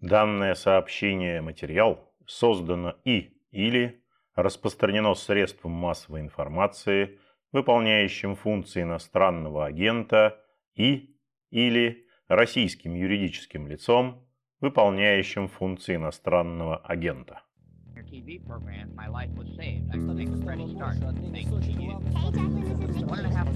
Данное сообщение материал создано и или распространено средством массовой информации, выполняющим функции иностранного агента и или российским юридическим лицом, выполняющим функции иностранного агента. TV program, my life was saved. I think it's ready to start. Thank you. One and a half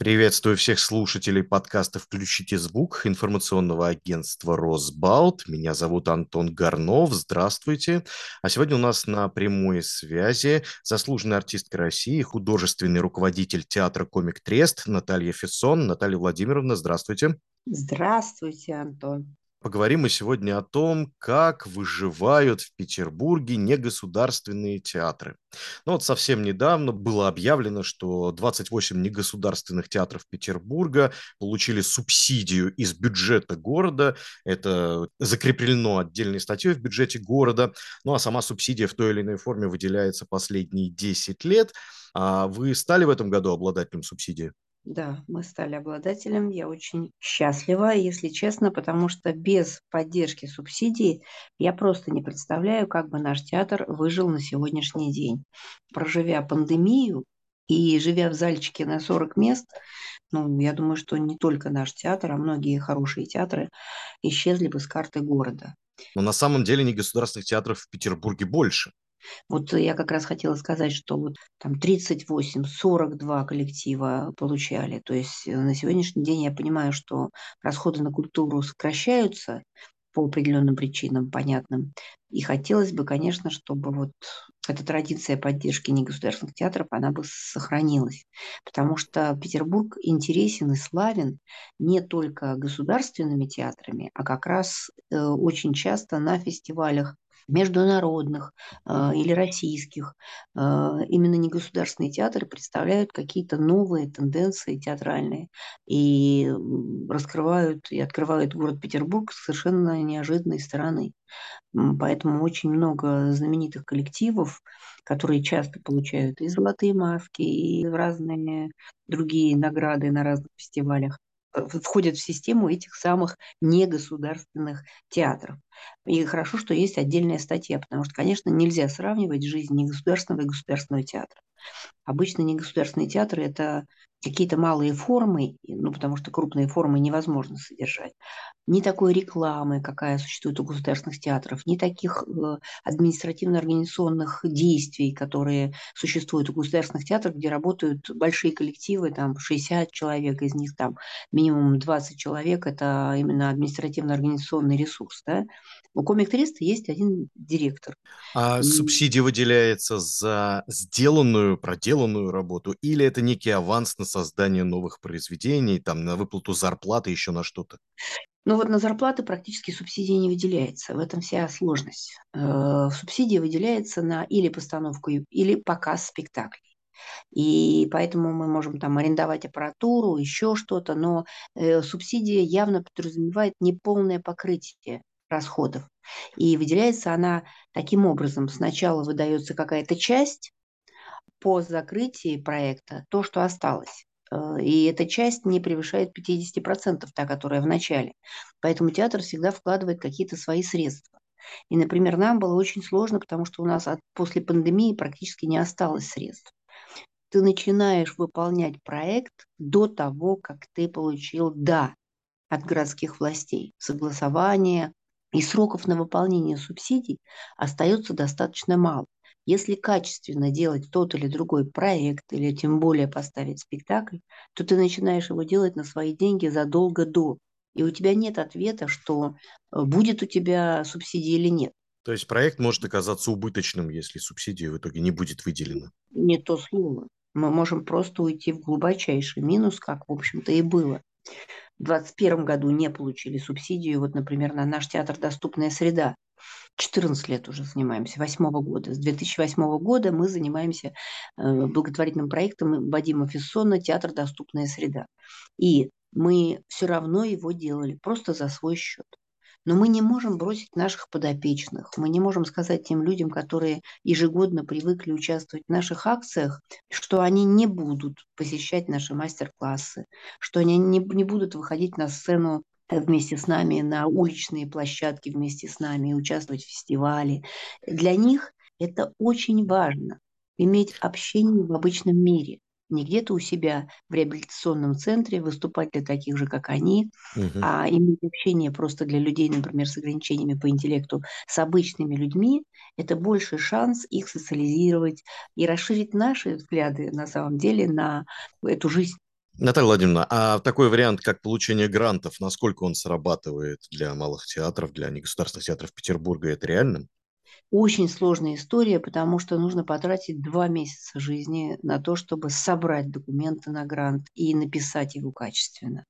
Приветствую всех слушателей подкаста «Включите звук» информационного агентства «Росбалт». Меня зовут Антон Горнов. Здравствуйте. А сегодня у нас на прямой связи заслуженная артистка России, художественный руководитель театра «Комик Трест» Наталья Фессон. Наталья Владимировна, здравствуйте. Здравствуйте, Антон. Поговорим мы сегодня о том, как выживают в Петербурге негосударственные театры. Ну вот совсем недавно было объявлено, что 28 негосударственных театров Петербурга получили субсидию из бюджета города. Это закреплено отдельной статьей в бюджете города. Ну а сама субсидия в той или иной форме выделяется последние 10 лет. А вы стали в этом году обладателем субсидии? Да, мы стали обладателем. Я очень счастлива, если честно, потому что без поддержки субсидий я просто не представляю, как бы наш театр выжил на сегодняшний день. Проживя пандемию и живя в зальчике на 40 мест, ну, я думаю, что не только наш театр, а многие хорошие театры исчезли бы с карты города. Но на самом деле негосударственных театров в Петербурге больше. Вот я как раз хотела сказать, что вот там 38-42 коллектива получали. То есть э, на сегодняшний день я понимаю, что расходы на культуру сокращаются по определенным причинам, понятным. И хотелось бы, конечно, чтобы вот эта традиция поддержки негосударственных театров, она бы сохранилась. Потому что Петербург интересен и славен не только государственными театрами, а как раз э, очень часто на фестивалях международных э, или российских, э, именно негосударственные театры представляют какие-то новые тенденции театральные и раскрывают и открывают город Петербург с совершенно неожиданной стороны. Поэтому очень много знаменитых коллективов, которые часто получают и золотые маски, и разные другие награды на разных фестивалях входят в систему этих самых негосударственных театров. И хорошо, что есть отдельная статья, потому что, конечно, нельзя сравнивать жизнь негосударственного и государственного театра. Обычно негосударственные театры – это какие-то малые формы, ну, потому что крупные формы невозможно содержать, ни такой рекламы, какая существует у государственных театров, ни таких э, административно-организационных действий, которые существуют у государственных театров, где работают большие коллективы, там 60 человек, из них там минимум 20 человек, это именно административно-организационный ресурс. Да? У комик Треста есть один директор. А и... субсидия выделяется за сделанную, проделанную работу, или это некий аванс на создание новых произведений, там, на выплату зарплаты, еще на что-то? Ну вот на зарплаты практически субсидия не выделяется. В этом вся сложность. Э, субсидия выделяется на или постановку, или показ спектаклей. И поэтому мы можем там арендовать аппаратуру, еще что-то, но э, субсидия явно подразумевает неполное покрытие расходов. И выделяется она таким образом. Сначала выдается какая-то часть по закрытии проекта, то, что осталось. Э, и эта часть не превышает 50%, та, которая в начале. Поэтому театр всегда вкладывает какие-то свои средства. И, например, нам было очень сложно, потому что у нас от, после пандемии практически не осталось средств. Ты начинаешь выполнять проект до того, как ты получил «да» от городских властей. Согласование и сроков на выполнение субсидий остается достаточно мало. Если качественно делать тот или другой проект, или тем более поставить спектакль, то ты начинаешь его делать на свои деньги задолго до. И у тебя нет ответа, что э, будет у тебя субсидия или нет. То есть проект может оказаться убыточным, если субсидия в итоге не будет выделена. Не то слово. Мы можем просто уйти в глубочайший минус, как, в общем-то, и было. В 2021 году не получили субсидию. Вот, например, на наш театр «Доступная среда» 14 лет уже занимаемся, 8 года. С 2008 года мы занимаемся э, благотворительным проектом Вадима Фессона «Театр «Доступная среда». И мы все равно его делали, просто за свой счет. Но мы не можем бросить наших подопечных. Мы не можем сказать тем людям, которые ежегодно привыкли участвовать в наших акциях, что они не будут посещать наши мастер-классы, что они не, не будут выходить на сцену вместе с нами на уличные площадки вместе с нами, участвовать в фестивале. Для них это очень важно, иметь общение в обычном мире не где-то у себя в реабилитационном центре выступать для таких же, как они, угу. а иметь общение просто для людей, например, с ограничениями по интеллекту, с обычными людьми, это больше шанс их социализировать и расширить наши взгляды на самом деле на эту жизнь. Наталья Владимировна, а такой вариант, как получение грантов, насколько он срабатывает для малых театров, для негосударственных театров Петербурга, это реально? Очень сложная история, потому что нужно потратить два месяца жизни на то, чтобы собрать документы на грант и написать его качественно.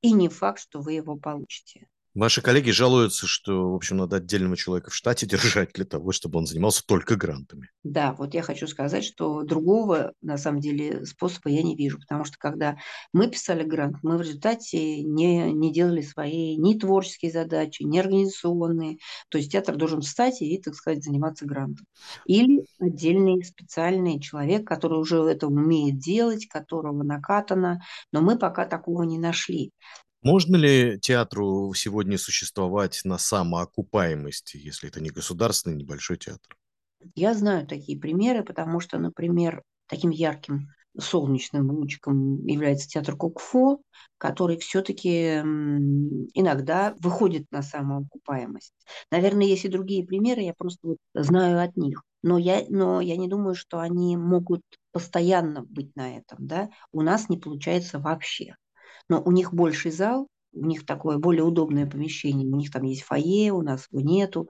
И не факт, что вы его получите. Ваши коллеги жалуются, что, в общем, надо отдельного человека в штате держать для того, чтобы он занимался только грантами. Да, вот я хочу сказать, что другого, на самом деле, способа я не вижу, потому что когда мы писали грант, мы в результате не, не делали свои ни творческие задачи, ни организационные. То есть театр должен встать и, так сказать, заниматься грантом. Или отдельный специальный человек, который уже это умеет делать, которого накатано, но мы пока такого не нашли. Можно ли театру сегодня существовать на самоокупаемости, если это не государственный небольшой театр? Я знаю такие примеры, потому что, например, таким ярким солнечным лучиком является театр Кукфо, который все-таки иногда выходит на самоокупаемость. Наверное, есть и другие примеры, я просто вот знаю от них. Но я, но я не думаю, что они могут постоянно быть на этом. Да? У нас не получается вообще но у них больший зал, у них такое более удобное помещение, у них там есть фойе, у нас его нету.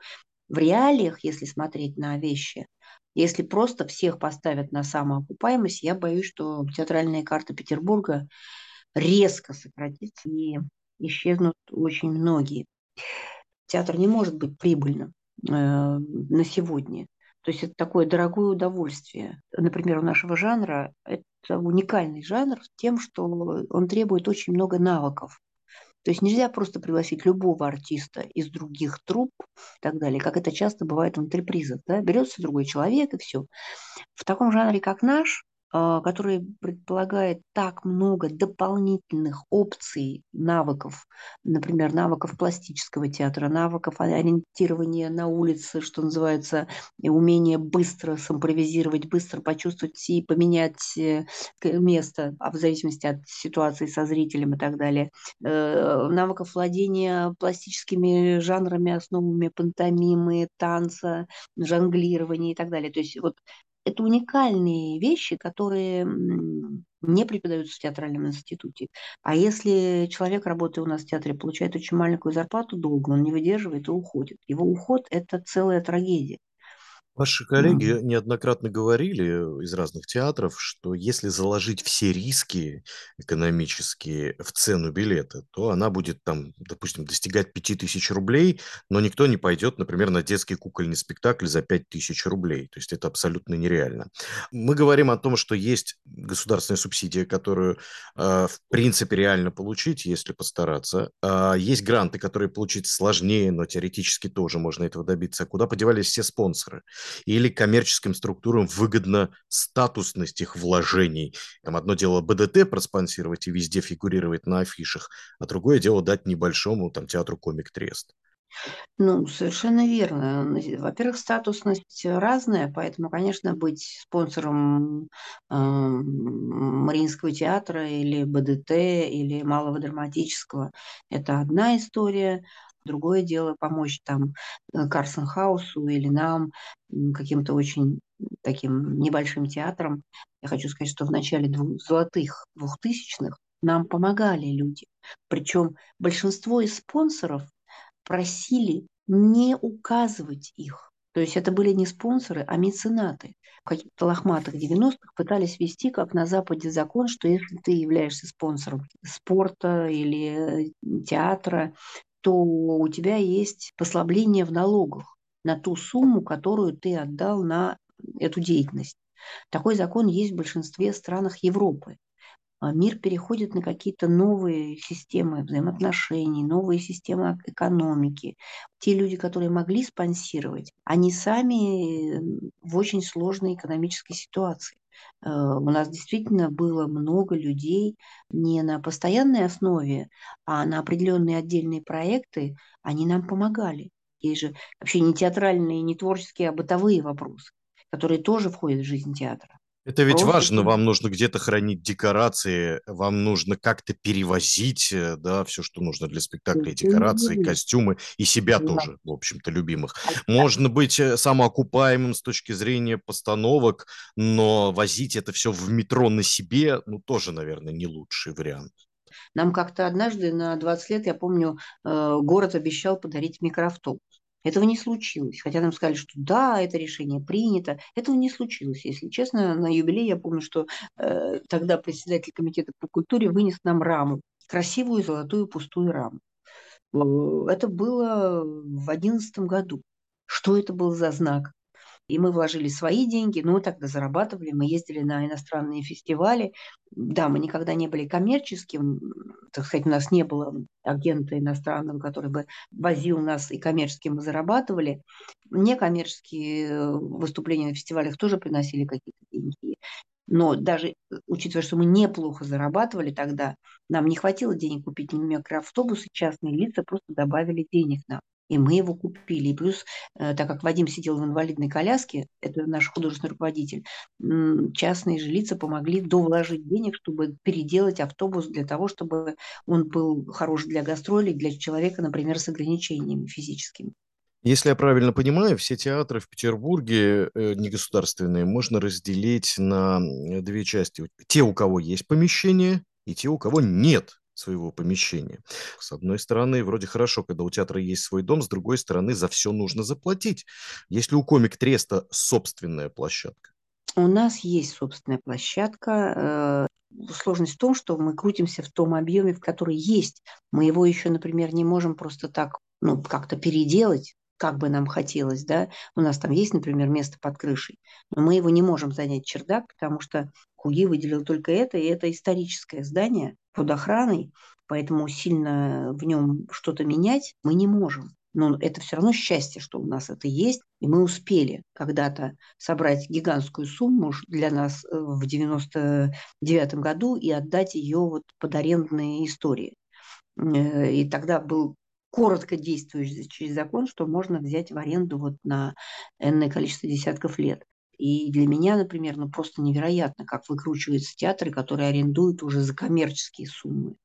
В реалиях, если смотреть на вещи, если просто всех поставят на самоокупаемость, я боюсь, что театральная карта Петербурга резко сократится и исчезнут очень многие. Театр не может быть прибыльным э, на сегодня. То есть это такое дорогое удовольствие. Например, у нашего жанра это уникальный жанр тем, что он требует очень много навыков. То есть нельзя просто пригласить любого артиста из других труп и так далее, как это часто бывает в антрепризах. Да? Берется другой человек и все. В таком жанре, как наш, который предполагает так много дополнительных опций, навыков, например, навыков пластического театра, навыков ориентирования на улице, что называется, умение быстро симпровизировать, быстро почувствовать и поменять э, место, а в зависимости от ситуации со зрителем и так далее, э, навыков владения пластическими жанрами, основами пантомимы, танца, жонглирования и так далее. То есть вот это уникальные вещи, которые не преподаются в театральном институте. А если человек, работая у нас в театре, получает очень маленькую зарплату долго, он не выдерживает и уходит. Его уход – это целая трагедия. Ваши коллеги mm. неоднократно говорили из разных театров, что если заложить все риски экономические в цену билета, то она будет там, допустим, достигать 5000 рублей, но никто не пойдет, например, на детский кукольный спектакль за 5000 рублей. То есть это абсолютно нереально. Мы говорим о том, что есть государственная субсидия, которую э, в принципе реально получить, если постараться. Э, есть гранты, которые получить сложнее, но теоретически тоже можно этого добиться. Куда подевались все спонсоры? Или коммерческим структурам выгодна статусность их вложений. Там одно дело БДТ проспонсировать и везде фигурировать на афишах, а другое дело дать небольшому там, театру Комик Трест. Ну, совершенно верно. Во-первых, статусность разная, поэтому, конечно, быть спонсором э, Мариинского театра или БДТ или Малого драматического – это одна история. Другое дело помочь там э, Карсон Хаусу или нам, каким-то очень таким небольшим театром. Я хочу сказать, что в начале двух, золотых двухтысячных нам помогали люди. Причем большинство из спонсоров просили не указывать их. То есть это были не спонсоры, а меценаты. В каких-то лохматых 90-х пытались вести, как на Западе, закон, что если ты являешься спонсором спорта или э, театра, то у тебя есть послабление в налогах на ту сумму, которую ты отдал на эту деятельность. Такой закон есть в большинстве странах Европы. а мир переходит на какие-то новые системы взаимоотношений, новые системы экономики. Те люди, которые могли спонсировать, они сами в очень сложной экономической ситуации. Э, у нас действительно было много людей не на постоянной основе, а на определенные отдельные проекты, они нам помогали. Есть же вообще не театральные, не творческие, а бытовые вопросы, которые тоже входят в жизнь театра. Это ведь Просто важно, вам нужно где-то хранить декорации, вам нужно как-то перевозить, э, да, все, что нужно для спектакля, декорации, костюмы и себя да. тоже, в общем-то, любимых. А можно быть э, самоокупаемым с точки зрения постановок, но возить это все в метро на себе, ну, тоже, наверное, не лучший вариант. Нам как-то однажды на 20 лет, я помню, э, город обещал подарить микроавтобус. Этого не случилось. Хотя нам сказали, что да, это решение принято. Этого не случилось. Если честно, на юбилей я помню, что э, тогда председатель комитета по культуре вынес нам раму. Красивую золотую пустую раму. Э, это было в одиннадцатом году. Что это был за знак? И мы вложили свои деньги, мы тогда зарабатывали, мы ездили на иностранные фестивали. Да, мы никогда не были коммерческим, так сказать, у нас не было агента иностранного, который бы возил нас, и коммерчески мы зарабатывали. Некоммерческие выступления на фестивалях тоже приносили какие-то деньги. Но даже э, учитывая, что мы неплохо зарабатывали тогда, нам не хватило денег купить ни микроавтобус, и частные лица просто добавили денег нам. И мы его купили. И плюс, э, так как Вадим сидел в инвалидной коляске, это наш художественный руководитель, частные же лица помогли довложить денег, чтобы переделать автобус для того, чтобы он был хорош для гастролей, для человека, например, с ограничениями физическими. Если я правильно понимаю, все театры в Петербурге э, негосударственные можно разделить на две части. Те, у кого есть помещение, и те, у кого нет своего помещения. С одной стороны, вроде хорошо, когда у театра есть свой дом, с другой стороны, за все нужно заплатить. Если у комик Треста собственная площадка? У нас есть собственная площадка. Э, сложность в том, что мы крутимся в том объеме, в который есть. Мы его еще, например, не можем просто так ну, как-то переделать, как бы нам хотелось, да, у нас там есть, например, место под крышей, но мы его не можем занять чердак, потому что Куги выделил только это, и это историческое здание под охраной, поэтому сильно в нем что-то менять мы не можем. Но это все равно счастье, что у нас это есть, и мы успели когда-то собрать гигантскую сумму для нас э, в 99 году и отдать ее вот под арендные истории. Э, и тогда был коротко действующий закон, что можно взять в аренду вот на энное количество десятков лет. И для меня, например, ну просто невероятно, как выкручиваются театры, которые арендуют уже за коммерческие суммы.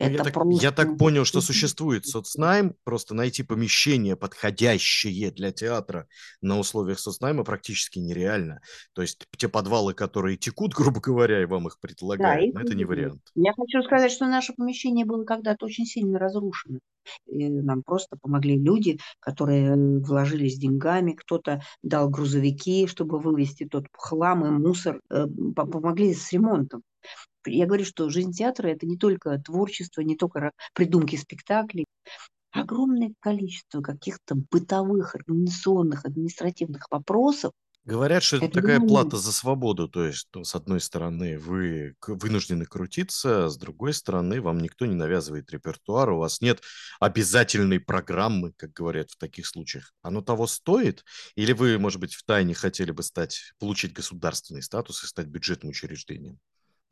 Ну, это я, так, просто... я так понял, что существует соцнайм, просто найти помещение, подходящее для театра на условиях соцнайма практически нереально. То есть те подвалы, которые текут, грубо говоря, и вам их предлагают, да, это не вариант. Я хочу сказать, что наше помещение было когда-то очень сильно разрушено. И нам просто помогли люди, которые вложились деньгами, кто-то дал грузовики, чтобы вывести тот хлам и мусор, э, помогли с ремонтом я говорю, что жизнь театра – это не только творчество, не только придумки спектаклей, огромное количество каких-то бытовых, организационных, административных вопросов. Говорят, что это, это такая плата за свободу, то есть, ну, с одной стороны, вы вынуждены крутиться, а с другой стороны, вам никто не навязывает репертуар, у вас нет обязательной программы, как говорят в таких случаях. Оно того стоит? Или вы, может быть, в тайне хотели бы стать, получить государственный статус и стать бюджетным учреждением?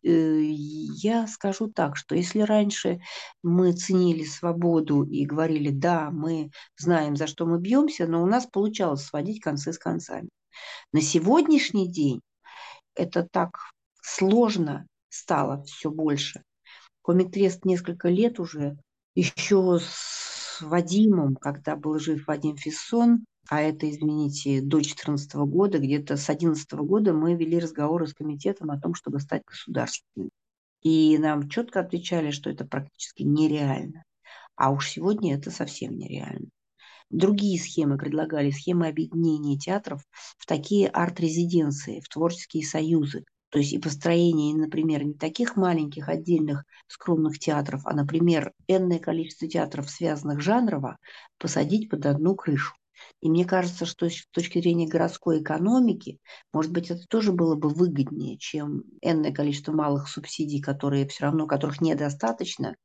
Э, я скажу так, что если раньше мы ценили свободу и говорили, да, мы знаем, за что мы бьемся, но у нас получалось сводить концы с концами. На сегодняшний день это так сложно стало все больше. Комик-трест несколько лет уже, еще с Вадимом, когда был жив Вадим Фессон, а это, извините, до 2014 года, где-то с 2011 года мы вели разговоры с комитетом о том, чтобы стать государственным. И нам четко отвечали, что это практически нереально. А уж сегодня это совсем нереально. Другие схемы предлагали, схемы объединения театров в такие арт-резиденции, в творческие союзы. То есть и построение, например, не таких маленьких отдельных скромных театров, а, например, энное количество театров, связанных жанрово, посадить под одну крышу. И мне кажется, что с точки зрения городской экономики, может быть, это тоже было бы выгоднее, чем энное количество малых субсидий, которые все равно, которых недостаточно,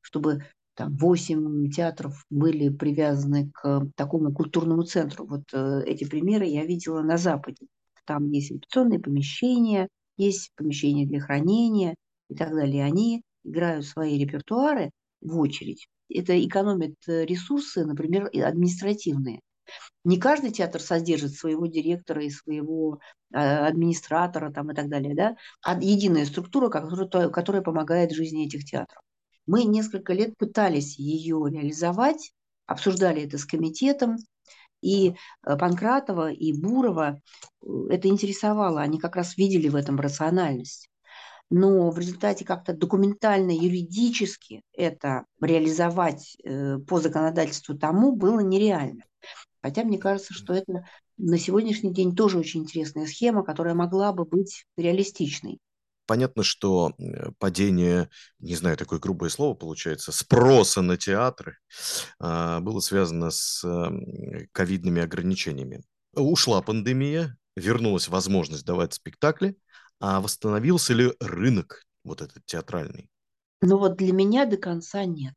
чтобы там 8 театров были привязаны к такому культурному центру. Вот э, эти примеры я видела на Западе. Там есть репетиционные помещения, есть помещения для хранения и так далее. Они играют свои репертуары в очередь. Это экономит э, ресурсы, например, административные. Не каждый театр содержит своего директора и своего э, администратора там, и так далее, да? а единая структура, которая, которая помогает жизни этих театров. Мы несколько лет пытались ее реализовать, обсуждали это с комитетом, и э, Панкратова, и Бурова э, это интересовало, они как раз видели в этом рациональность. Но в результате как-то документально, юридически это реализовать э, по законодательству тому было нереально. Хотя мне кажется, что это на сегодняшний день тоже очень интересная схема, которая могла бы быть реалистичной. Понятно, что э, падение, не знаю, такое грубое слово получается, спроса на театры а, было связано с ковидными ограничениями. Ушла пандемия, вернулась возможность давать спектакли, а восстановился ли рынок вот этот театральный? Ну вот для меня до конца нет.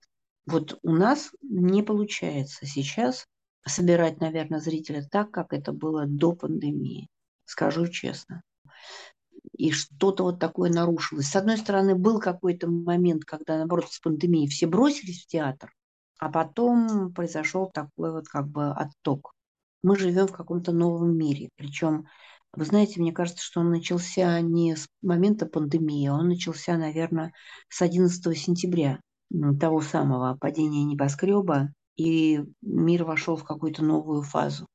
Вот у нас не получается сейчас собирать, наверное, зрителя так, как это было до пандемии, скажу честно и что-то вот такое нарушилось. С одной стороны, был какой-то момент, когда, наоборот, с пандемией все бросились в театр, а потом произошел такой вот как бы отток. Мы живем в каком-то новом мире. Причем, вы знаете, мне кажется, что он начался не с момента пандемии, он начался, наверное, с 11 сентября, того самого падения небоскреба, и мир вошел в какую-то новую фазу.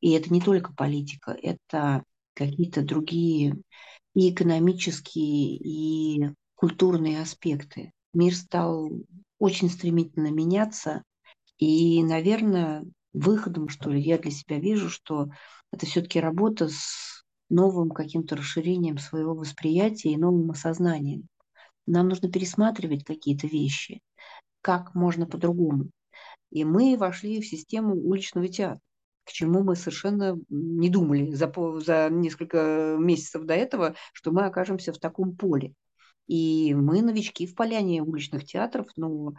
И это не только политика, это какие-то другие и экономические, и культурные аспекты. Мир стал очень стремительно меняться, и, наверное, выходом, что ли, я для себя вижу, что это все-таки работа с новым каким-то расширением своего восприятия и новым осознанием. Нам нужно пересматривать какие-то вещи, как можно по-другому. И мы вошли в систему уличного театра к чему мы совершенно не думали за, за несколько месяцев до этого, что мы окажемся в таком поле. И мы новички в поляне уличных театров, ну,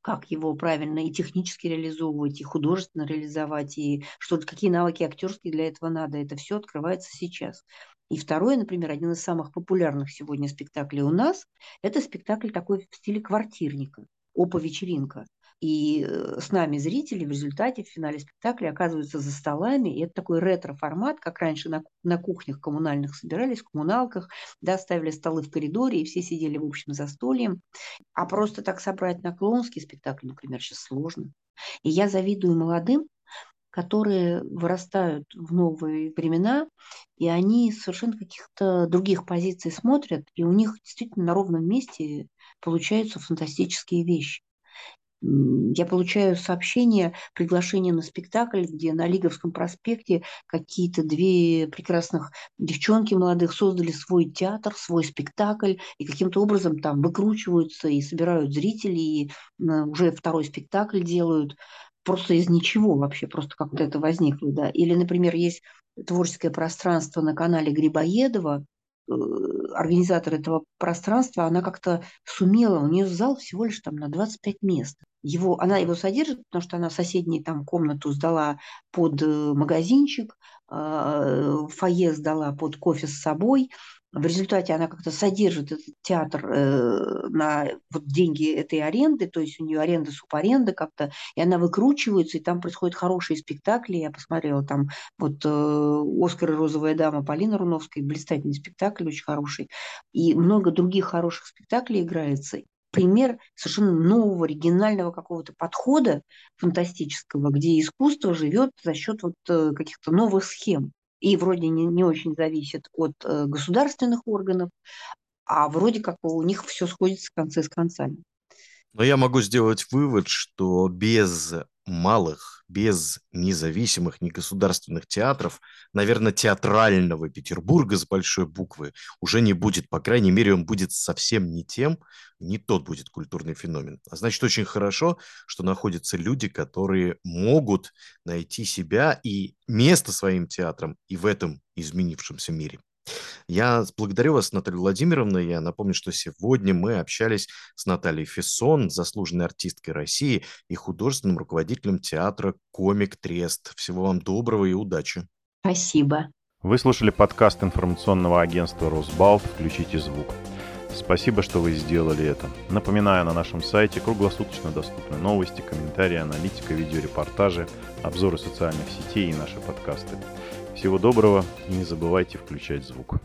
как его правильно и технически реализовывать, и художественно реализовать, и что какие навыки актерские для этого надо. Это все открывается сейчас. И второе, например, один из самых популярных сегодня спектаклей у нас, это спектакль такой в стиле квартирника, опа-вечеринка. И э, с нами зрители в результате в финале спектакля оказываются за столами. И это такой ретро-формат, как раньше на, на кухнях коммунальных собирались, в коммуналках, да, ставили столы в коридоре, и все сидели в общем застольем. А просто так собрать на клоунский спектакль, например, сейчас сложно. И я завидую молодым, которые вырастают в новые времена, и они совершенно каких-то других позиций смотрят, и у них действительно на ровном месте получаются фантастические вещи я получаю сообщение, приглашение на спектакль, где на Лиговском проспекте какие-то две прекрасных девчонки молодых создали свой театр, свой спектакль, и каким-то образом там выкручиваются и собирают зрителей, и уже второй спектакль делают просто из ничего вообще, просто как-то это возникло, да. Или, например, есть творческое пространство на канале Грибоедова, организатор этого пространства, она как-то сумела, у нее зал всего лишь там на 25 мест его, она его содержит, потому что она соседнюю там комнату сдала под э, магазинчик, а, фойе сдала под кофе с собой. В результате она как-то содержит этот театр э, на вот деньги этой аренды, то есть у нее аренда, субаренда как-то, и она выкручивается, и там происходят хорошие спектакли. Я посмотрела там вот э, «Оскар и розовая дама» Полина Руновская, блистательный спектакль, очень хороший. И много других хороших спектаклей играется пример совершенно нового, оригинального какого-то подхода фантастического, где искусство живет за счет вот э, каких-то новых схем. И вроде не, не очень зависит от э, государственных органов, а вроде как у них все сходится концы с концами. Но я могу сделать вывод, что без малых, без независимых, негосударственных театров, наверное, театрального Петербурга с большой буквы уже не будет. По крайней мере, он будет совсем не тем, не тот будет культурный феномен. А значит, очень хорошо, что находятся люди, которые могут найти себя и место своим театрам и в этом изменившемся мире. Я благодарю вас, Наталья Владимировна. Я напомню, что сегодня мы общались с Натальей Фессон, заслуженной артисткой России и художественным руководителем театра «Комик Трест». Всего вам доброго и удачи. Спасибо. Вы слушали подкаст информационного агентства «Росбалт. Включите звук». Спасибо, что вы сделали это. Напоминаю, на нашем сайте круглосуточно доступны новости, комментарии, аналитика, видеорепортажи, обзоры социальных сетей и наши подкасты. Всего доброго и не забывайте включать звук.